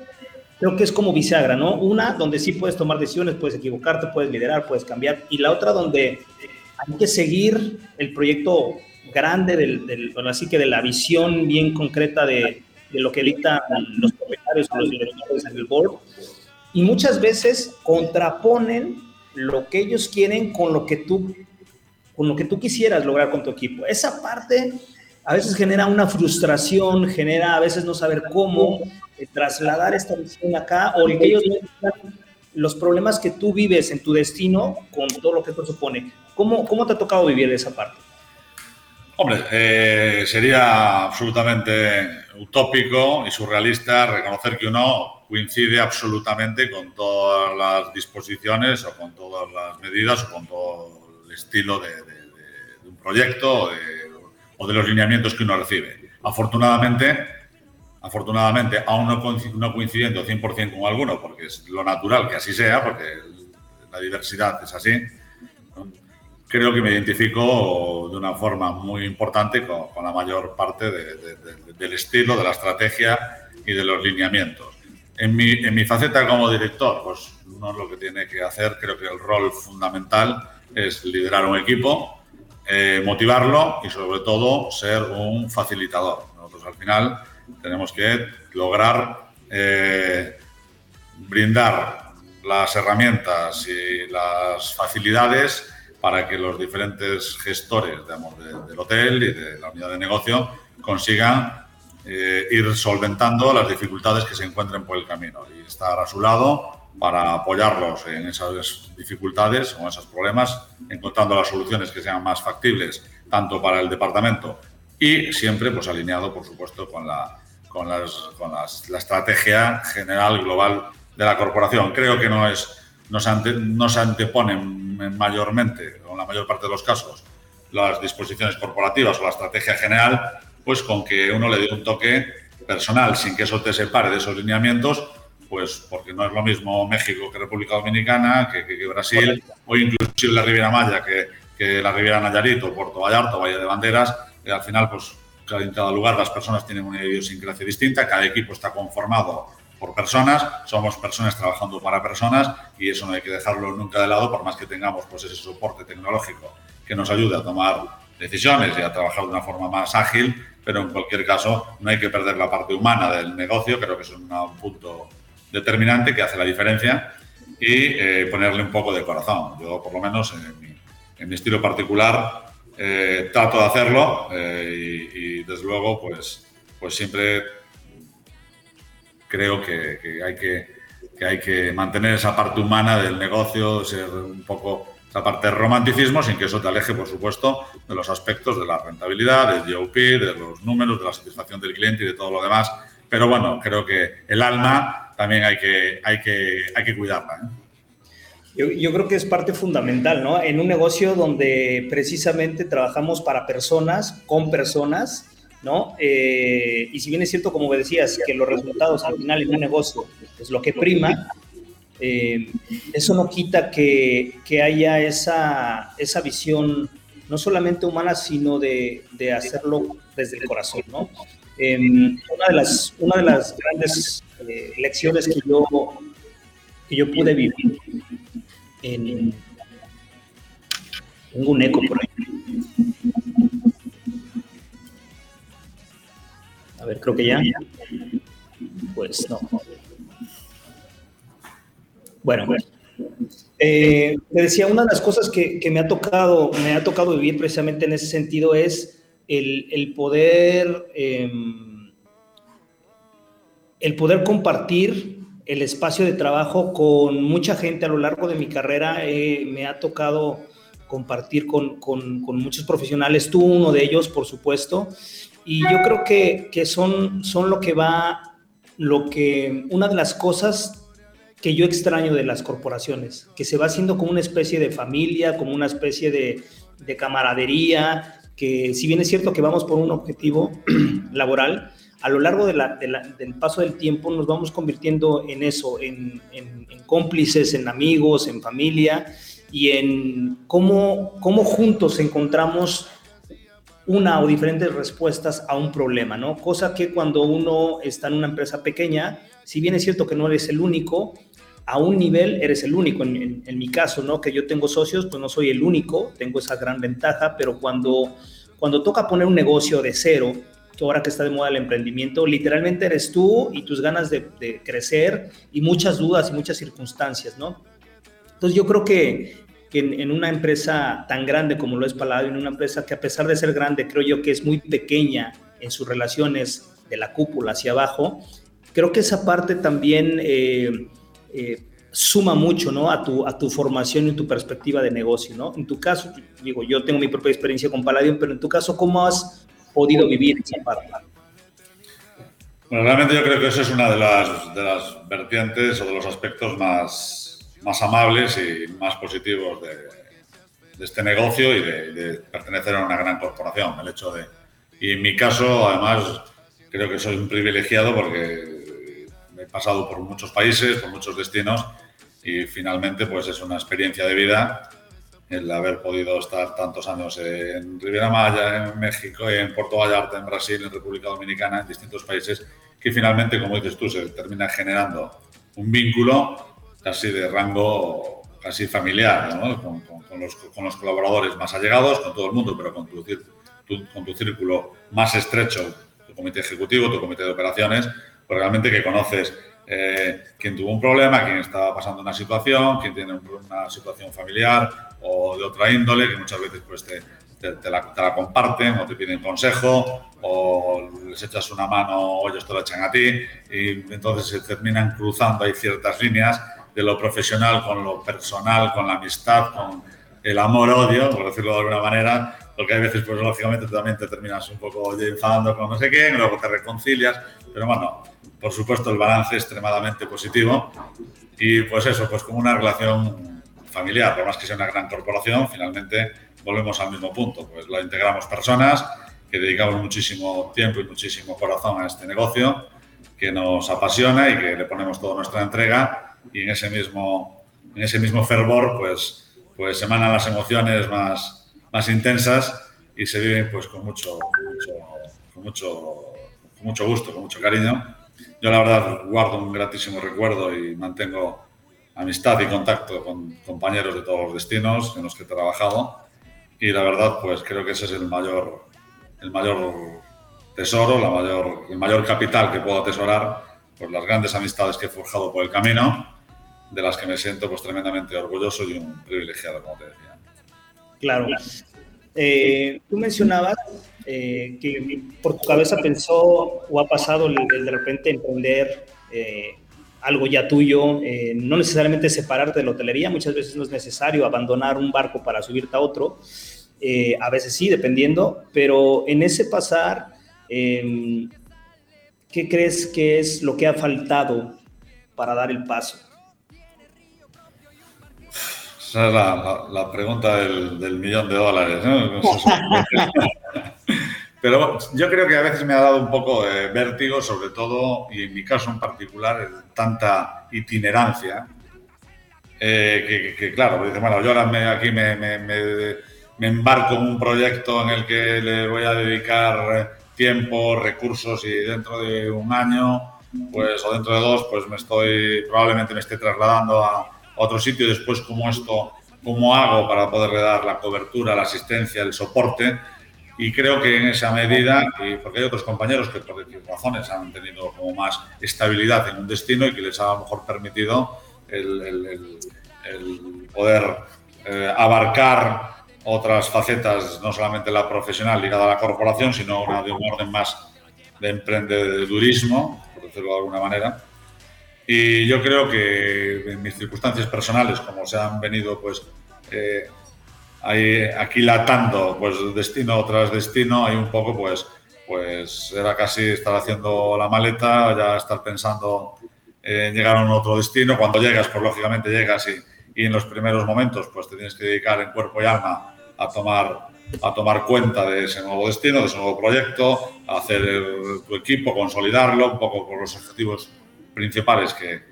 creo que es como bisagra, ¿no? Una donde sí puedes tomar decisiones, puedes equivocarte, puedes liderar, puedes cambiar, y la otra donde hay que seguir el proyecto grande, del, bueno, así que de la visión bien concreta de, de lo que dictan los propietarios los directores en el board, y muchas veces contraponen lo que ellos quieren con lo que tú con lo que tú quisieras lograr con tu equipo. Esa parte a veces genera una frustración, genera a veces no saber cómo eh, trasladar esta visión acá o que ellos los problemas que tú vives en tu destino con todo lo que esto supone. ¿Cómo, cómo te ha tocado vivir esa parte? Hombre, eh, sería absolutamente utópico y surrealista reconocer que uno coincide absolutamente con todas las disposiciones o con todas las medidas o con todo estilo de, un proyecto o de, los lineamientos que uno recibe. Afortunadamente, afortunadamente aún no, coincidiendo 100% con alguno, porque es lo natural que así sea, porque la diversidad es así, creo que me identifico de una forma muy importante con, la mayor parte del estilo, de la estrategia y de los lineamientos. En mi, en mi faceta como director, pues uno lo que tiene que hacer, creo que el rol fundamental es liderar un equipo, eh, motivarlo y sobre todo ser un facilitador. Nosotros al final tenemos que lograr eh, brindar las herramientas y las facilidades para que los diferentes gestores del hotel y de la unidad de negocio consigan eh, ir solventando las dificultades que se encuentren por el camino y estar a su lado para apoyarlos en esas dificultades o en esos problemas, encontrando las soluciones que sean más factibles tanto para el departamento y siempre pues alineado, por supuesto, con la, con, las, con las, la estrategia general global de la corporación. Creo que no, es, no, se, ante, no se anteponen mayormente, o en la mayor parte de los casos, las disposiciones corporativas o la estrategia general, pues con que uno le dé un toque personal sin que eso te separe de esos lineamientos, pues porque no es lo mismo México que República Dominicana, que, Brasil, o inclusive la Riviera Maya, que, que la Riviera Nayarit, o Puerto Vallarta, o Valle de Banderas, que al final, pues en cada lugar las personas tienen una idiosincrasia distinta, cada equipo está conformado por personas, somos personas trabajando para personas y eso no hay que dejarlo nunca de lado, por más que tengamos pues, ese soporte tecnológico que nos ayude a tomar decisiones y a trabajar de una forma más ágil, pero en cualquier caso no hay que perder la parte humana del negocio, creo que es un, punto determinante que hace la diferencia y eh, ponerle un poco de corazón. Yo, por lo menos, en mi, estilo particular, eh, trato de hacerlo eh, y, desde luego, pues, pues siempre creo que, hay que, hay que mantener esa parte humana del negocio, ser un poco esa parte de romanticismo sin que eso te aleje, por supuesto, de los aspectos de la rentabilidad, del GOP, de los números, de la satisfacción del cliente y de todo lo demás. Pero bueno, creo que el alma también hay que, hay que, hay que cuidarla. ¿eh? Yo, yo, creo que es parte fundamental, ¿no? En un negocio donde precisamente trabajamos para personas, con personas, ¿no? Eh, y si bien es cierto, como decías, que los resultados al final en un negocio es lo que prima, eh, eso no quita que, que, haya esa, esa visión no solamente humana, sino de, de hacerlo desde el corazón, ¿no? Em, una, de las, una de las grandes eh, lecciones que yo, que yo pude vivir en, en un eco por ahí A ver, creo que ya. Pues no. Bueno, eh, me decía, una de las cosas que, me ha tocado, me ha tocado vivir precisamente en ese sentido es el, poder, em, el poder compartir el espacio de trabajo con mucha gente a lo largo de mi carrera. Eh, me ha tocado compartir con, con, muchos profesionales, tú uno de ellos, por supuesto, y yo creo que, que, son, son lo que va, lo que, una de las cosas que yo extraño de las corporaciones, que se va haciendo como una especie de familia, como una especie de, de camaradería, que si bien es cierto que vamos por un objetivo laboral, a lo largo de la, del paso del tiempo nos vamos convirtiendo en eso, en, cómplices, en amigos, en familia y en cómo, cómo juntos encontramos una o diferentes respuestas a un problema, ¿no? Cosa que cuando uno está en una empresa pequeña, si bien es cierto que no eres el único, a un nivel eres el único. En, mi caso, ¿no? Que yo tengo socios, pues no soy el único, tengo esa gran ventaja, pero cuando, cuando toca poner un negocio de cero, que ahora que está de moda el emprendimiento, literalmente eres tú y tus ganas de, crecer y muchas dudas y muchas circunstancias, ¿no? Entonces yo creo que que en, una empresa tan grande como lo es Paladio, en una empresa que a pesar de ser grande, creo yo que es muy pequeña en sus relaciones de la cúpula hacia abajo, creo que esa parte también eh, eh, suma mucho ¿no? a, tu, a tu formación y tu perspectiva de negocio. ¿no? En tu caso, digo, yo tengo mi propia experiencia con Palladium, pero en tu caso, ¿cómo has podido vivir esa parte? Bueno, realmente yo creo que esa es una de las, de las vertientes o de los aspectos más más amables y más positivos de, este negocio y de, pertenecer a una gran corporación. El hecho de, y en mi caso, además, creo que soy un privilegiado porque he pasado por muchos países, por muchos destinos y finalmente pues es una experiencia de vida el haber podido estar tantos años en Riviera Maya, en México, en Puerto Vallarta, en Brasil, en República Dominicana, en distintos países, que finalmente, como dices tú, se termina generando un vínculo casi de rango casi familiar, ¿no? con, con, los, con, los, colaboradores más allegados, con todo el mundo, pero con tu, con tu círculo más estrecho, tu comité ejecutivo, tu comité de operaciones, realmente que conoces eh, quién tuvo un problema, quién estaba pasando una situación, quién tiene una situación familiar o de otra índole, que muchas veces pues te, te, la, te, la, comparten o te piden consejo o les echas una mano o ellos te lo echan a ti y entonces se terminan cruzando, hay ciertas líneas de lo profesional con lo personal, con la amistad, con el amor-odio, por decirlo de alguna manera, porque hay veces, pues lógicamente, también te terminas un poco enfadando con no sé qué, luego te reconcilias, pero bueno, por supuesto el balance extremadamente positivo y pues eso, pues como una relación familiar, por más que sea una gran corporación, finalmente volvemos al mismo punto, pues la integramos personas que dedicamos muchísimo tiempo y muchísimo corazón a este negocio, que nos apasiona y que le ponemos toda nuestra entrega y en ese mismo, en ese mismo fervor pues, pues emanan las emociones más, más intensas y se viven pues con mucho, con mucho, con mucho gusto, con mucho cariño. Yo la verdad guardo un gratísimo recuerdo y mantengo amistad y contacto con compañeros de todos los destinos en los que he trabajado y la verdad pues creo que ese es el mayor el mayor tesoro, la mayor, el mayor capital que puedo atesorar, pues las grandes amistades que he forjado por el camino, de las que me siento pues tremendamente orgulloso y un privilegiado, como te decía. Claro. Eh, tú mencionabas eh, que por tu cabeza pensó o ha pasado el, de repente emprender eh, algo ya tuyo, no necesariamente separarte de la hotelería, muchas veces no es necesario abandonar un barco para subirte a otro, a veces sí, dependiendo, pero en ese pasar, em, ¿qué crees que es lo que ha faltado para dar el paso? Esa es la, pregunta del, millón de dólares. Pero yo creo que a veces me ha dado un poco de vértigo, sobre todo, y en mi caso en particular, tanta itinerancia, eh, que, claro, dice, bueno, yo ahora me, aquí me me embarco en un proyecto en el que le voy a dedicar tiempo, recursos y dentro de un año, pues o dentro de dos, pues me estoy probablemente me esté trasladando a otro sitio. Después, cómo esto, cómo hago para poderle dar la cobertura, la asistencia, el soporte. Y creo que en esa medida, porque hay otros compañeros que por razones han tenido como más estabilidad en un destino y que les ha a lo mejor permitido el, poder eh, abarcar otras facetas, no solamente la profesional ligada a la corporación, sino una de un orden más de emprendedurismo, por decirlo de alguna manera. Y yo creo que en mis circunstancias personales, como se han venido pues eh, ahí, aquilatando pues destino tras destino, hay un poco pues pues era casi estar haciendo la maleta, ya estar pensando en llegar a un otro destino. Cuando llegas, pues lógicamente llegas y, y en los primeros momentos pues te tienes que dedicar en cuerpo y alma a tomar, a tomar cuenta de ese nuevo destino, de ese nuevo proyecto, a hacer tu equipo, consolidarlo un poco por los objetivos principales que,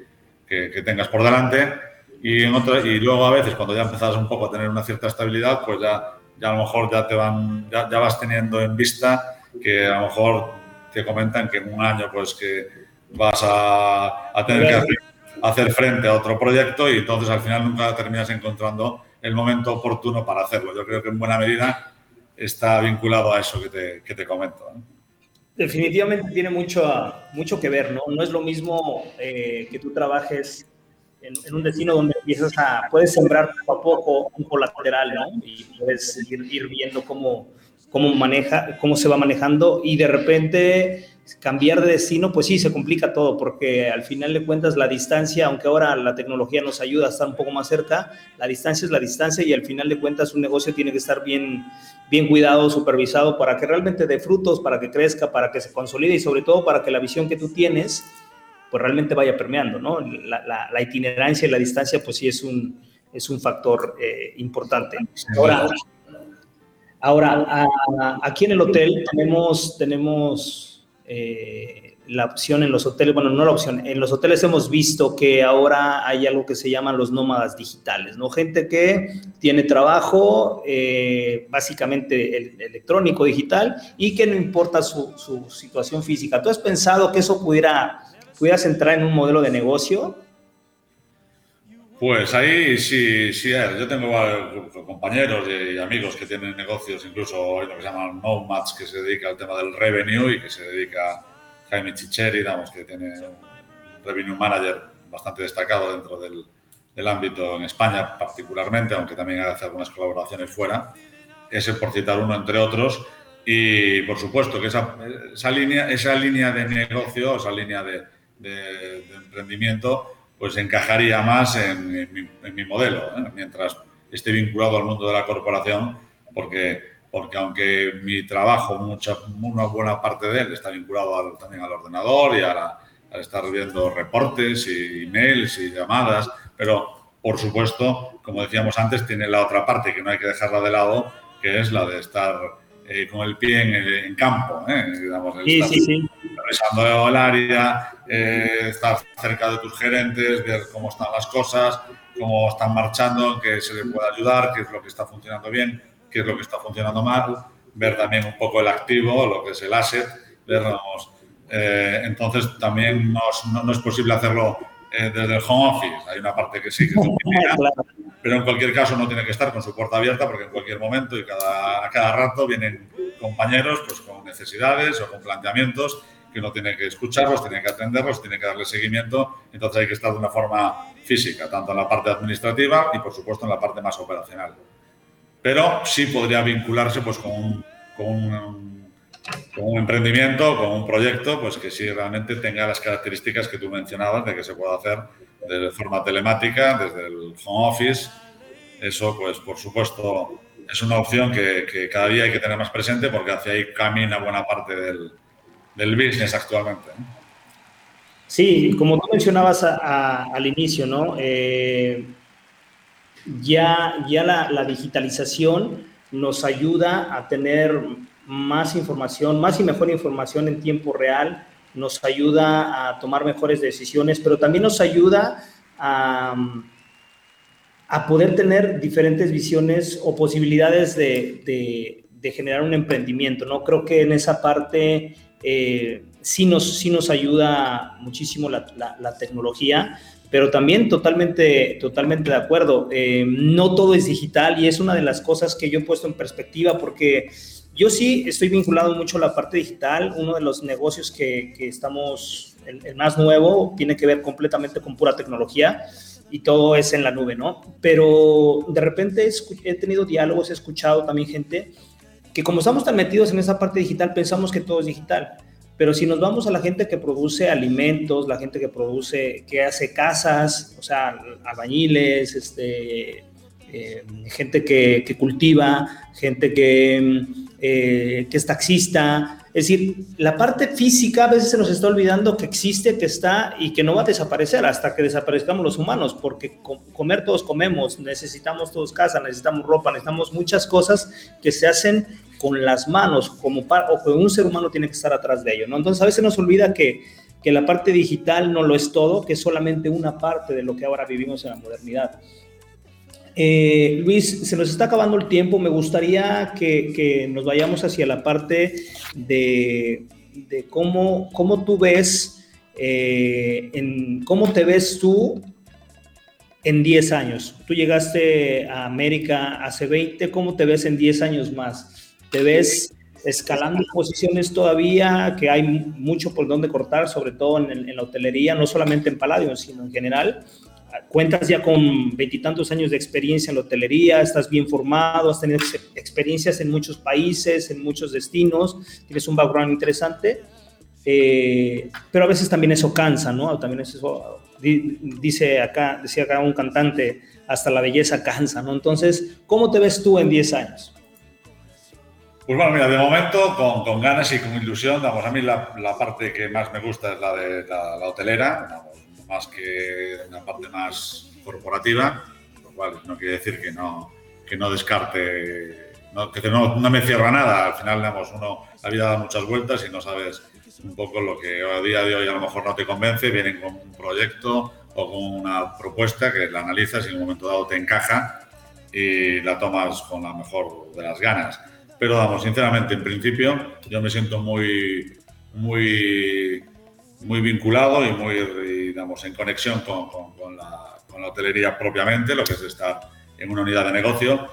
que, tengas por delante. Y, en otra, y luego a veces cuando ya empezás un poco a tener una cierta estabilidad, pues ya, ya a lo mejor ya, te van, ya, ya vas teniendo en vista que a lo mejor te comentan que en un año pues que vas a, tener que hacer, hacer, frente a otro proyecto y entonces al final nunca terminas encontrando el momento oportuno para hacerlo. Yo creo que en buena medida está vinculado a eso que te, que te comento. Definitivamente tiene mucho, mucho que ver, ¿no? No es lo mismo eh, que tú trabajes en, un destino donde empiezas a, puedes sembrar poco a poco un colateral, ¿no? Y puedes ir, ir viendo cómo, cómo, maneja, cómo se va manejando y de repente cambiar de destino, pues sí, se complica todo, porque al final de cuentas la distancia, aunque ahora la tecnología nos ayuda a estar un poco más cerca, la distancia es la distancia y al final de cuentas un negocio tiene que estar bien, bien cuidado, supervisado para que realmente dé frutos, para que crezca, para que se consolide y sobre todo para que la visión que tú tienes, pues realmente vaya permeando, ¿no? La, itinerancia y la distancia, pues sí es un, es un factor eh, importante. Ahora, ahora aquí en el hotel tenemos, tenemos eh, la opción en los hoteles, bueno, no la opción, en los hoteles hemos visto que ahora hay algo que se llaman los nómadas digitales, ¿no? Gente que tiene trabajo eh, básicamente electrónico, digital, y que no importa su, situación física. ¿Tú has pensado que eso pudiera, pudieras entrar en un modelo de negocio? Pues ahí sí, sí, yo tengo compañeros y amigos que tienen negocios, incluso hay lo que se llaman nomads, que se dedica al tema del revenue y que se dedica Jaime Chicheri, digamos, que tiene un revenue manager bastante destacado dentro del, ámbito en España particularmente, aunque también hace algunas colaboraciones fuera. Ese por citar uno entre otros. Y por supuesto que esa, esa, línea, esa línea de negocio, esa línea de, de, de emprendimiento, pues encajaría más en, mi, modelo, ¿eh? mientras esté vinculado al mundo de la corporación, porque, porque aunque mi trabajo, mucha, una buena parte de él está vinculado también al ordenador y a, estar viendo reportes y emails y llamadas, pero por supuesto, como decíamos antes, tiene la otra parte que no hay que dejarla de lado, que es la de estar eh, con el pie en, campo, ¿eh? digamos, sí, sí, sí. Revisando el área, eh, estar cerca de tus gerentes, ver cómo están las cosas, cómo están marchando, qué se les puede ayudar, qué es lo que está funcionando bien, qué es lo que está funcionando mal, ver también un poco el activo, lo que es el asset, ver, eh, entonces también no, no, es posible hacerlo eh, desde el home office. Hay una parte que sí, que es pero en cualquier caso no tiene que estar con su puerta abierta porque en cualquier momento y cada, a cada rato vienen compañeros pues, con necesidades o con planteamientos que uno tiene que escucharlos, tiene que atenderlos, tiene que darle seguimiento. Entonces hay que estar de una forma física, tanto en la parte administrativa y por supuesto en la parte más operacional. Pero sí podría vincularse pues, con un, emprendimiento, con un proyecto, pues que sí realmente tenga las características que tú mencionabas de que se pueda hacer de forma telemática, desde el home office. Eso, pues por supuesto, es una opción que, cada día hay que tener más presente porque hacia ahí camina buena parte del, del business actualmente. Sí, como tú mencionabas al inicio, ¿no? Eh, ya ya la, digitalización nos ayuda a tener más información, más y mejor información en tiempo real, nos ayuda a tomar mejores decisiones, pero también nos ayuda a, a poder tener diferentes visiones o posibilidades de, de, generar un emprendimiento, ¿no? Creo que en esa parte eh, sí, nos, sí nos ayuda muchísimo la, tecnología, pero también totalmente, totalmente de acuerdo. Eh, no todo es digital y es una de las cosas que yo he puesto en perspectiva porque yo sí estoy vinculado mucho a la parte digital. Uno de los negocios que, que estamos, el, más nuevo, tiene que ver completamente con pura tecnología y todo es en la nube, ¿no? Pero de repente he tenido diálogos, he escuchado también gente que como estamos tan metidos en esa parte digital, pensamos que todo es digital. Pero si nos vamos a la gente que produce alimentos, la gente que produce, que hace casas, o sea, albañiles, este, eh, gente que, que, cultiva, gente que eh, que es taxista. Es decir, la parte física a veces se nos está olvidando que existe, que está y que no va a desaparecer hasta que desaparezcamos los humanos, porque comer todos comemos, necesitamos todos casa, necesitamos ropa, necesitamos muchas cosas que se hacen con las manos, como o que un ser humano tiene que estar atrás de ello. ¿no? Entonces a veces nos olvida que, que la parte digital no lo es todo, que es solamente una parte de lo que ahora vivimos en la modernidad. Eh, Luis, se nos está acabando el tiempo. Me gustaría que, nos vayamos hacia la parte de, cómo, cómo, tú ves, eh, en, cómo te ves tú en 10 años. Tú llegaste a América hace 20, ¿cómo te ves en 10 años más? ¿Te ves escalando posiciones todavía, que hay mucho por donde cortar, sobre todo en, en la hotelería, no solamente en Palladium, sino en general? Cuentas ya con veintitantos años de experiencia en la hotelería, estás bien formado, has tenido experiencias en muchos países, en muchos destinos, tienes un background interesante, eh, pero a veces también eso cansa, ¿no? También eso, dice acá, decía acá un cantante, hasta la belleza cansa, ¿no? Entonces, ¿cómo te ves tú en 10 años? Pues bueno, mira, de momento con, con ganas y con ilusión, vamos, a mí la, la, parte que más me gusta es la de la, la hotelera, más que una parte más corporativa, lo cual no quiere decir que no, que no descarte, que no, no, me cierra nada. Al final, digamos, uno, la vida da muchas vueltas y no sabes un poco lo que a día de hoy a lo mejor no te convence, vienen con un proyecto o con una propuesta que la analizas y en un momento dado te encaja y la tomas con la mejor de las ganas. Pero vamos, sinceramente, en principio yo me siento muy, muy, muy vinculado y muy digamos, en conexión con, con, la, con, la, hotelería propiamente, lo que es estar en una unidad de negocio.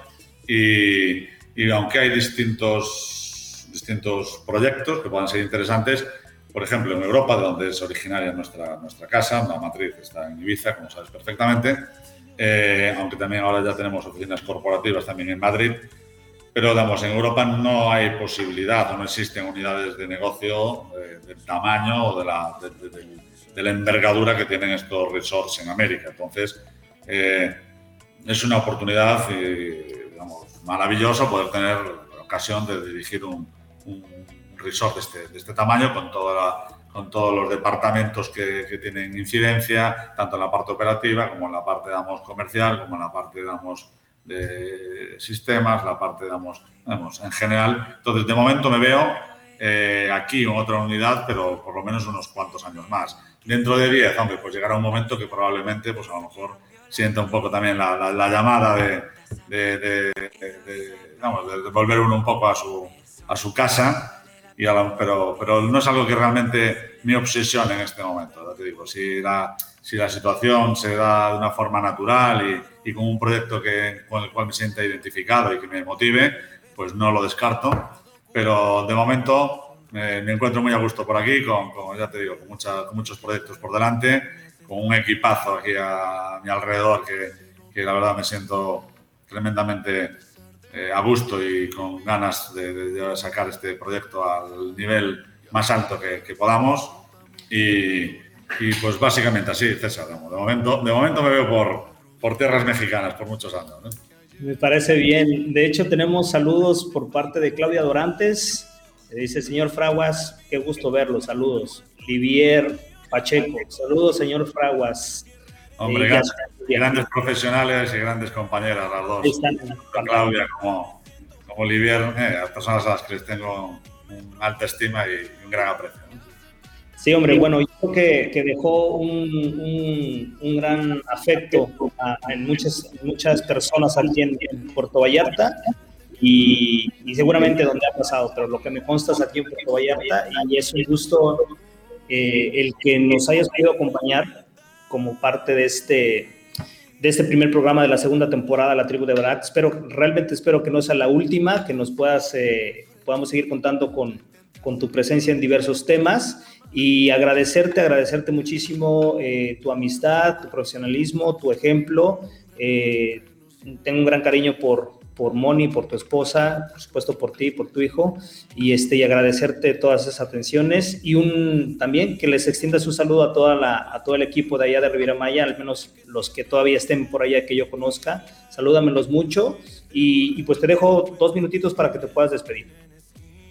Y, y, aunque hay distintos, distintos proyectos que puedan ser interesantes, por ejemplo, en Europa, de donde es originaria nuestra, nuestra casa, la matriz está en Ibiza, como sabes perfectamente, eh, aunque también ahora ya tenemos oficinas corporativas también en Madrid, pero digamos, en Europa no hay posibilidad no existen unidades de negocio eh, del tamaño o de la, del de la envergadura que tienen estos resorts en América. Entonces, eh, es una oportunidad digamos, maravillosa poder tener la ocasión de dirigir un, resort de este, de este, tamaño con toda con todos los departamentos que, que, tienen incidencia, tanto en la parte operativa como en la parte, digamos, comercial, como en la parte, digamos, de sistemas, la parte, digamos, digamos en general. Entonces, de momento me veo eh, aquí en otra unidad, pero por lo menos unos cuantos años más. Dentro de 10, hombre, pues llegará un momento que probablemente, pues a lo mejor sienta un poco también la, la, la llamada de, de, de, de, volver uno un poco a su, a su casa, y a pero, pero no es algo que realmente me obsesione en este momento. Te digo, si la, si la situación se da de una forma natural y, y con un proyecto que, con el cual me sienta identificado y que me motive, pues no lo descarto. Pero de momento eh, me encuentro muy a gusto por aquí, con, con ya te digo, con, mucha, con, muchos proyectos por delante, con un equipazo aquí a, mi alrededor que, que, la verdad me siento tremendamente eh, a gusto y con ganas de, de, de, sacar este proyecto al nivel más alto que, que podamos. Y, y, pues básicamente así, César. De momento, de momento me veo por, por tierras mexicanas por muchos años. ¿no? Me parece bien. De hecho, tenemos saludos por parte de Claudia Dorantes. Dice, señor Fraguas, qué gusto verlo. Saludos. Livier Pacheco. Saludos, señor Fraguas. Hombre, eh, grandes, grandes, profesionales y grandes compañeras, las dos. Claudia como, como Livier, eh, las personas a las que les tengo una alta estima y un gran aprecio. Sí, hombre, bueno, yo creo que, que dejó un, un, un, gran afecto a, en muchas, muchas personas aquí en, en Puerto Vallarta y, y, seguramente donde ha pasado, pero lo que me consta es aquí en Puerto Vallarta y es un gusto eh, el que nos hayas podido acompañar como parte de este, de este primer programa de la segunda temporada de La Tribu de Barak. Espero, realmente espero que no sea la última, que nos puedas, eh, podamos seguir contando con, con tu presencia en diversos temas y agradecerte, agradecerte muchísimo eh, tu amistad, tu profesionalismo, tu ejemplo. Eh, tengo un gran cariño por, por Moni, por tu esposa, por supuesto por ti, por tu hijo, y, este, y agradecerte todas esas atenciones y un, también que les extiendas un saludo a, toda la, a todo el equipo de allá de Riviera Maya, al menos los que todavía estén por allá que yo conozca. Salúdamelos mucho y, y pues te dejo dos minutitos para que te puedas despedir.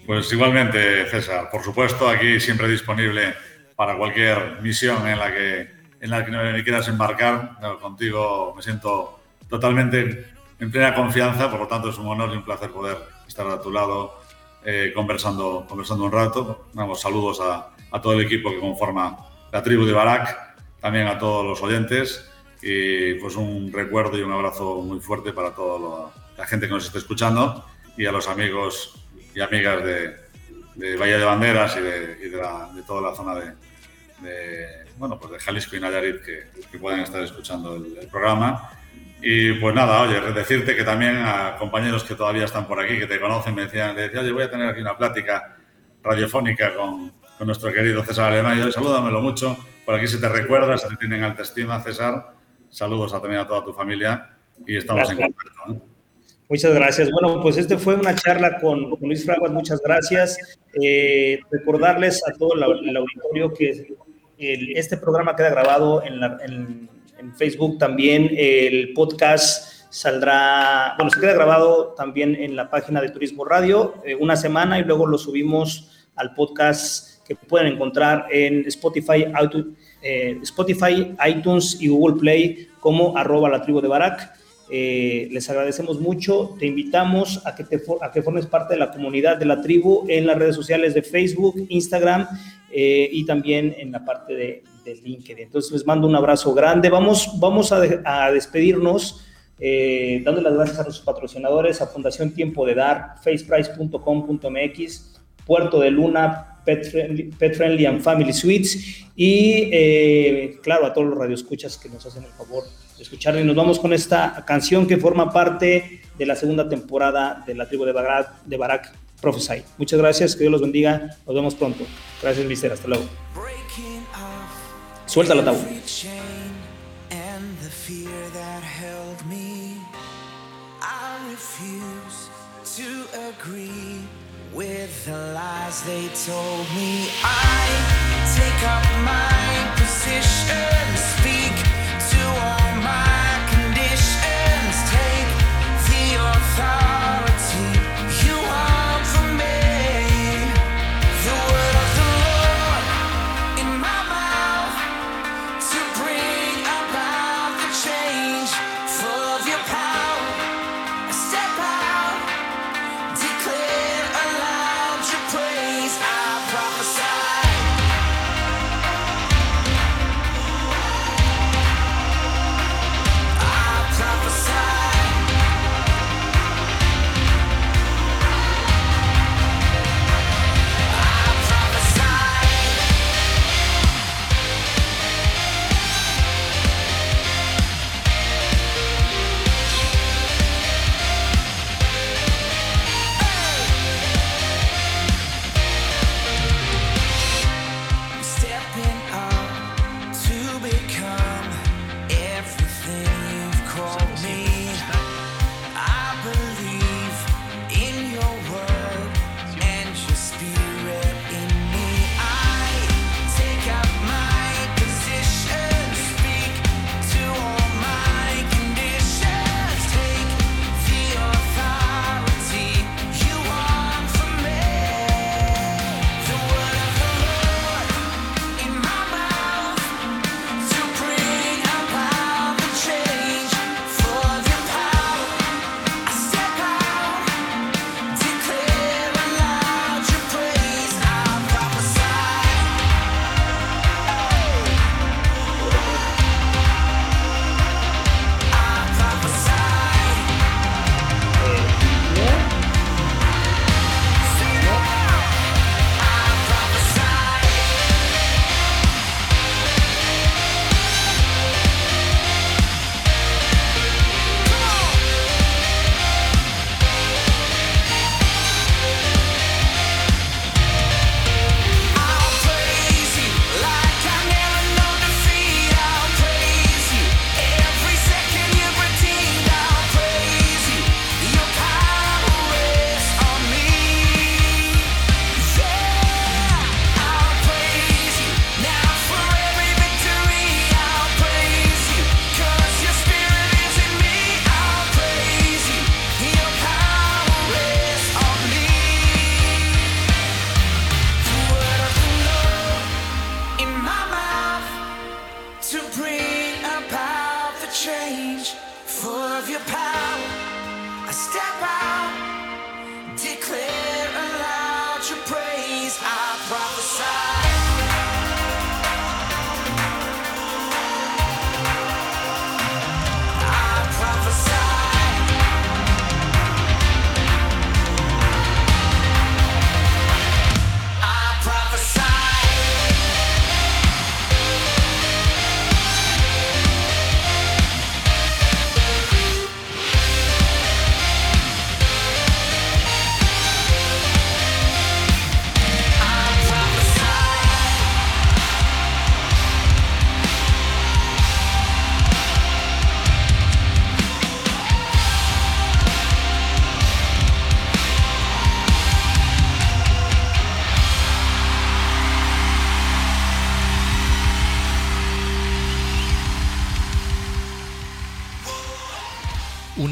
Pues igualmente, César, por supuesto, aquí siempre disponible para cualquier misión en la que, en la que me quieras embarcar. Contigo me siento totalmente en plena confianza, por lo tanto es un honor y un placer poder estar a tu lado eh, conversando, conversando un rato. Vamos, saludos a, a, todo el equipo que conforma la tribu de Barak, también a todos los oyentes y pues un recuerdo y un abrazo muy fuerte para toda la gente que nos esté escuchando y a los amigos y amigas de, de Valle de Banderas y de, y de, la, de toda la zona de, de, bueno, pues de Jalisco y Nayarit que, que puedan estar escuchando el, el, programa. Y pues nada, oye, decirte que también a compañeros que todavía están por aquí, que te conocen, me decían, le decía, oye, voy a tener aquí una plática radiofónica con, con nuestro querido César Alemán. Y yo, salúdamelo mucho, por aquí se te recuerda, se te tienen alta estima, César. Saludos a, también a toda tu familia y estamos Gracias. en contacto. ¿no? Muchas gracias. Bueno, pues este fue una charla con, Luis Fraguas, muchas gracias. Eh, recordarles a todo el, auditorio que el, este programa queda grabado en, la, Facebook también. El podcast saldrá, bueno, se queda grabado también en la página de Turismo Radio eh, una semana y luego lo subimos al podcast que pueden encontrar en Spotify, auto, eh, Spotify, iTunes y Google Play como arroba la tribu de Barak. Eh, les agradecemos mucho. Te invitamos a que, te, a que formes parte de la comunidad de la tribu en las redes sociales de Facebook, Instagram eh, y también en la parte de, LinkedIn. Entonces les mando un abrazo grande. Vamos, vamos a despedirnos eh, dando las gracias a nuestros patrocinadores, a Fundación Tiempo de Dar, faceprice.com.mx, Puerto de Luna, Pet Friendly, Pet Friendly and Family Suites y eh, claro a todos los radioescuchas que nos hacen el favor escuchar y nos vamos con esta canción que forma parte de la segunda temporada de la tribu de Barak, de Barak Prophesy. Muchas gracias, que Dios los bendiga, nos vemos pronto. Gracias, Mister, hasta luego. Suelta la tabla. The lies they told me, I take up my position,